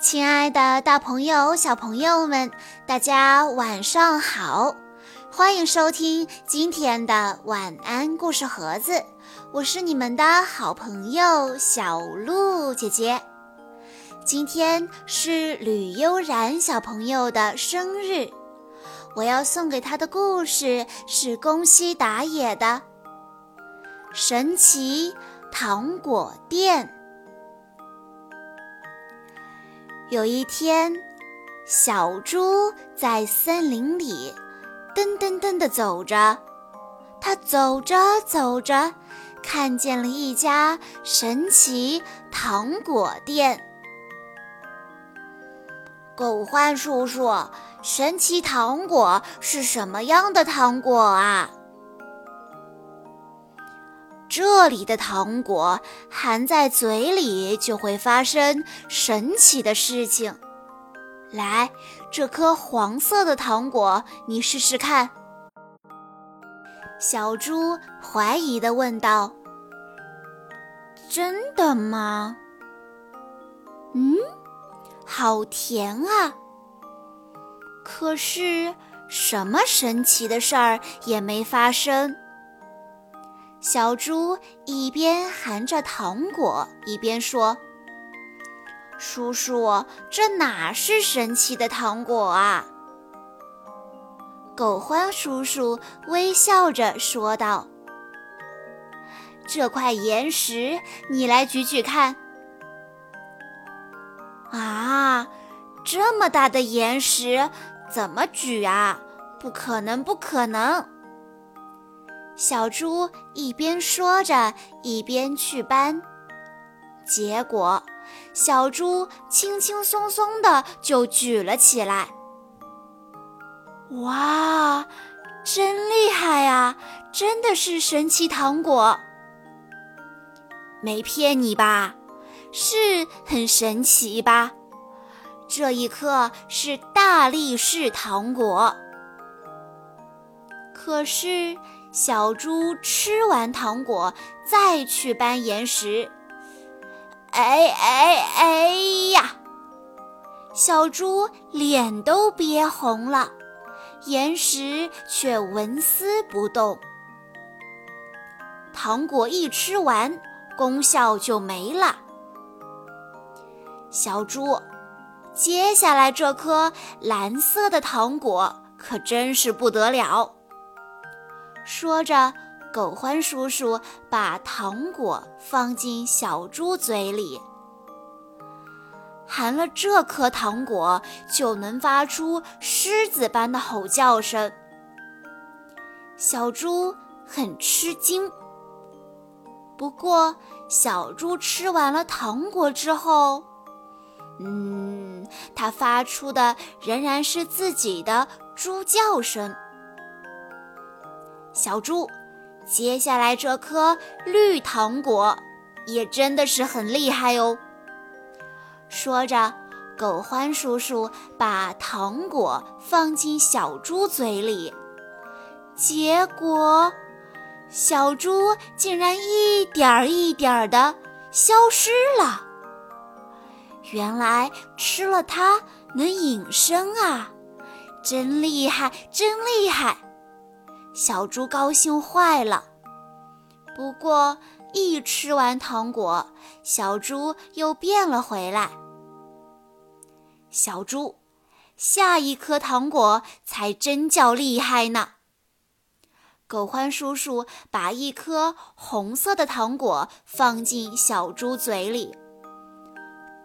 亲爱的，大朋友、小朋友们，大家晚上好！欢迎收听今天的晚安故事盒子，我是你们的好朋友小鹿姐姐。今天是吕悠然小朋友的生日，我要送给他的故事是宫西达也的《神奇糖果店》。有一天，小猪在森林里噔噔噔地走着。它走着走着，看见了一家神奇糖果店。狗獾叔叔，神奇糖果是什么样的糖果啊？这里的糖果含在嘴里就会发生神奇的事情。来，这颗黄色的糖果，你试试看。小猪怀疑地问道：“真的吗？”“嗯，好甜啊！可是什么神奇的事儿也没发生。”小猪一边含着糖果，一边说：“叔叔，这哪是神奇的糖果啊？”狗欢叔叔微笑着说道：“这块岩石，你来举举看。”啊，这么大的岩石，怎么举啊？不可能，不可能！小猪一边说着，一边去搬，结果小猪轻轻松松的就举了起来。哇，真厉害呀！真的是神奇糖果，没骗你吧？是很神奇吧？这一颗是大力士糖果，可是。小猪吃完糖果，再去搬岩石。哎哎哎呀！小猪脸都憋红了，岩石却纹丝不动。糖果一吃完，功效就没了。小猪，接下来这颗蓝色的糖果可真是不得了。说着，狗欢叔叔把糖果放进小猪嘴里。含了这颗糖果，就能发出狮子般的吼叫声。小猪很吃惊。不过，小猪吃完了糖果之后，嗯，它发出的仍然是自己的猪叫声。小猪，接下来这颗绿糖果也真的是很厉害哦。说着，狗欢叔叔把糖果放进小猪嘴里，结果小猪竟然一点儿一点儿的消失了。原来吃了它能隐身啊，真厉害，真厉害！小猪高兴坏了，不过一吃完糖果，小猪又变了回来。小猪，下一颗糖果才真叫厉害呢！狗欢叔叔把一颗红色的糖果放进小猪嘴里。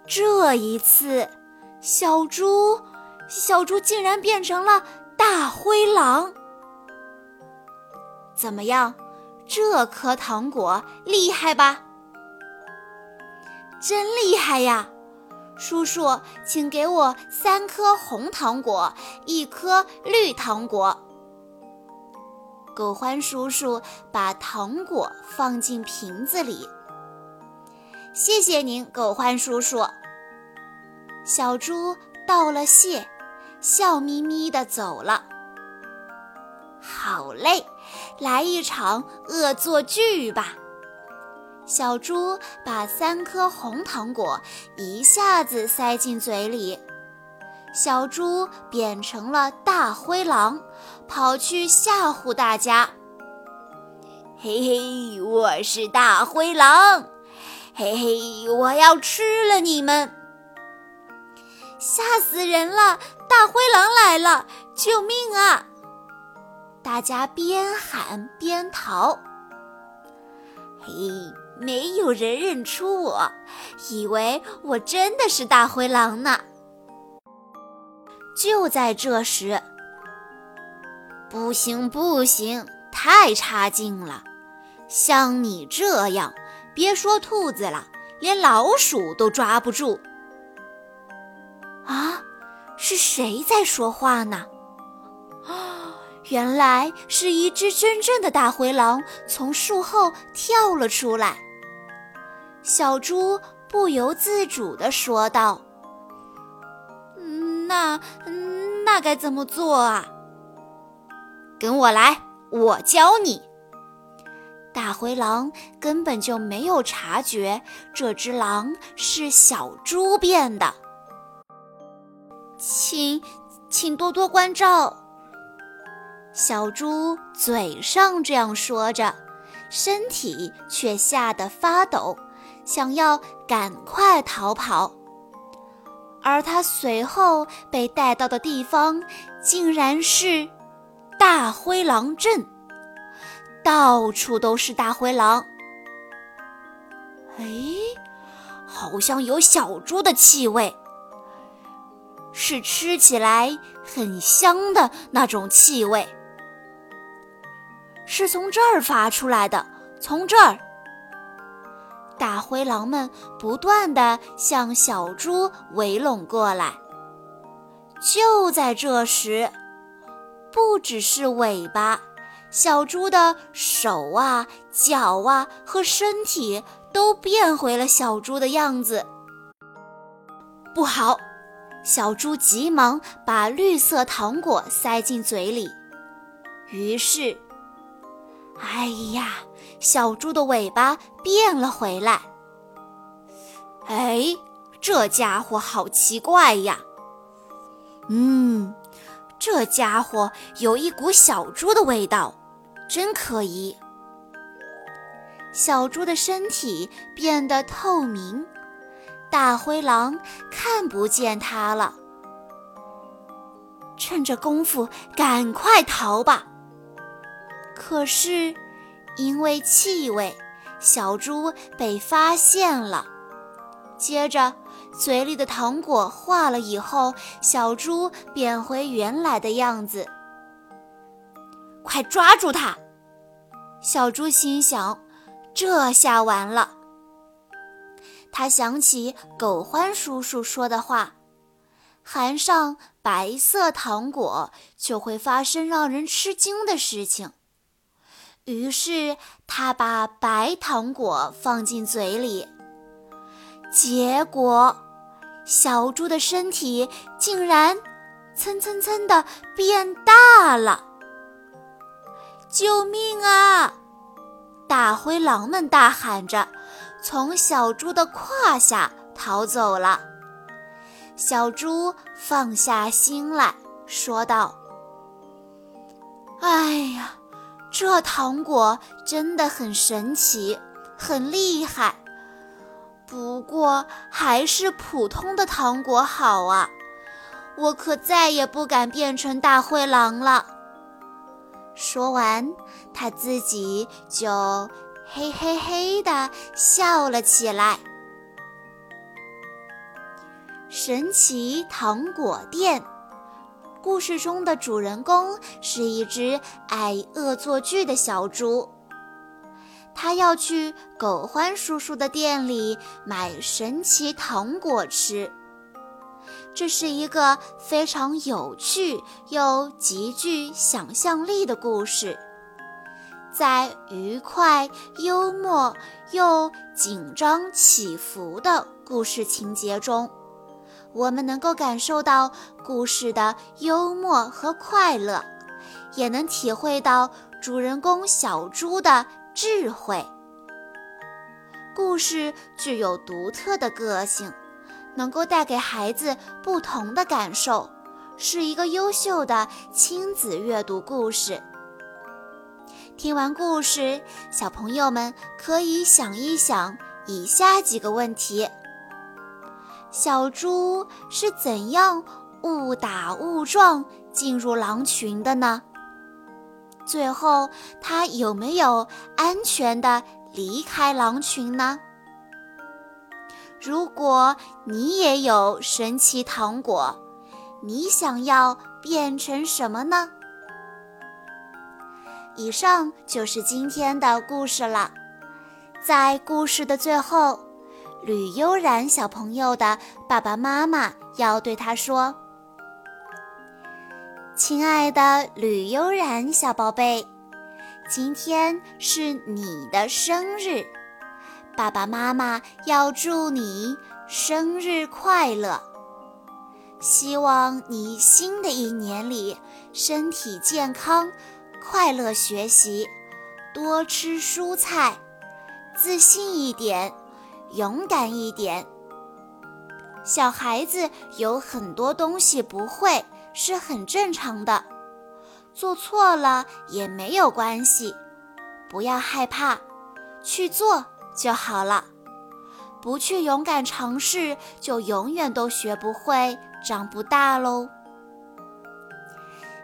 这一次，小猪，小猪竟然变成了大灰狼。怎么样，这颗糖果厉害吧？真厉害呀！叔叔，请给我三颗红糖果，一颗绿糖果。狗欢叔叔把糖果放进瓶子里。谢谢您，狗欢叔叔。小猪道了谢，笑眯眯地走了。好嘞，来一场恶作剧吧！小猪把三颗红糖果一下子塞进嘴里，小猪变成了大灰狼，跑去吓唬大家。嘿嘿，我是大灰狼，嘿嘿，我要吃了你们！吓死人了！大灰狼来了，救命啊！大家边喊边逃。嘿，没有人认出我，以为我真的是大灰狼呢。就在这时，不行不行，太差劲了！像你这样，别说兔子了，连老鼠都抓不住。啊，是谁在说话呢？原来是一只真正的大灰狼从树后跳了出来。小猪不由自主地说道：“那那该怎么做啊？跟我来，我教你。”大灰狼根本就没有察觉这只狼是小猪变的，请请多多关照。小猪嘴上这样说着，身体却吓得发抖，想要赶快逃跑。而他随后被带到的地方，竟然是大灰狼镇，到处都是大灰狼。哎，好像有小猪的气味，是吃起来很香的那种气味。是从这儿发出来的，从这儿，大灰狼们不断地向小猪围拢过来。就在这时，不只是尾巴，小猪的手啊、脚啊和身体都变回了小猪的样子。不好！小猪急忙把绿色糖果塞进嘴里，于是。哎呀，小猪的尾巴变了回来。哎，这家伙好奇怪呀！嗯，这家伙有一股小猪的味道，真可疑。小猪的身体变得透明，大灰狼看不见它了。趁着功夫，赶快逃吧！可是，因为气味，小猪被发现了。接着，嘴里的糖果化了以后，小猪变回原来的样子。快抓住它！小猪心想：这下完了。他想起狗欢叔叔说的话：含上白色糖果，就会发生让人吃惊的事情。于是他把白糖果放进嘴里，结果小猪的身体竟然蹭蹭蹭的变大了！救命啊！大灰狼们大喊着，从小猪的胯下逃走了。小猪放下心来说道：“哎呀！”这糖果真的很神奇，很厉害。不过还是普通的糖果好啊！我可再也不敢变成大灰狼了。说完，他自己就嘿嘿嘿的笑了起来。神奇糖果店。故事中的主人公是一只爱恶作剧的小猪，他要去狗欢叔叔的店里买神奇糖果吃。这是一个非常有趣又极具想象力的故事，在愉快、幽默又紧张起伏的故事情节中。我们能够感受到故事的幽默和快乐，也能体会到主人公小猪的智慧。故事具有独特的个性，能够带给孩子不同的感受，是一个优秀的亲子阅读故事。听完故事，小朋友们可以想一想以下几个问题：小猪是怎样误打误撞进入狼群的呢？最后，它有没有安全的离开狼群呢？如果你也有神奇糖果，你想要变成什么呢？以上就是今天的故事了。在故事的最后，吕悠然小朋友的爸爸妈妈要对他说：“亲爱的吕悠然小宝贝，今天是你的生日，爸爸妈妈要祝你生日快乐。希望你新的一年里身体健康。”快乐学习，多吃蔬菜，自信一点，勇敢一点。小孩子有很多东西不会，是很正常的。做错了也没有关系，不要害怕，去做就好了。不去勇敢尝试，就永远都学不会，长不大喽。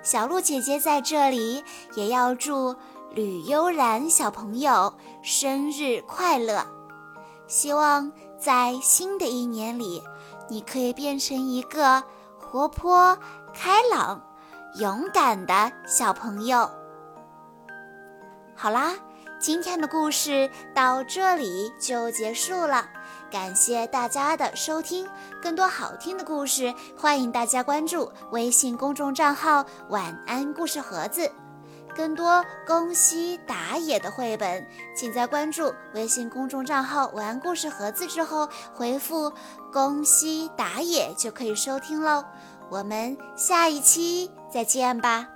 小鹿姐姐在这里也要祝吕悠然小朋友生日快乐！希望在新的一年里，你可以变成一个活泼、开朗、勇敢的小朋友。好啦，今天的故事到这里就结束了。感谢大家的收听，更多好听的故事，欢迎大家关注微信公众账号“晚安故事盒子”。更多宫西达也的绘本，请在关注微信公众账号“晚安故事盒子”之后回复“宫西达也”就可以收听喽。我们下一期再见吧。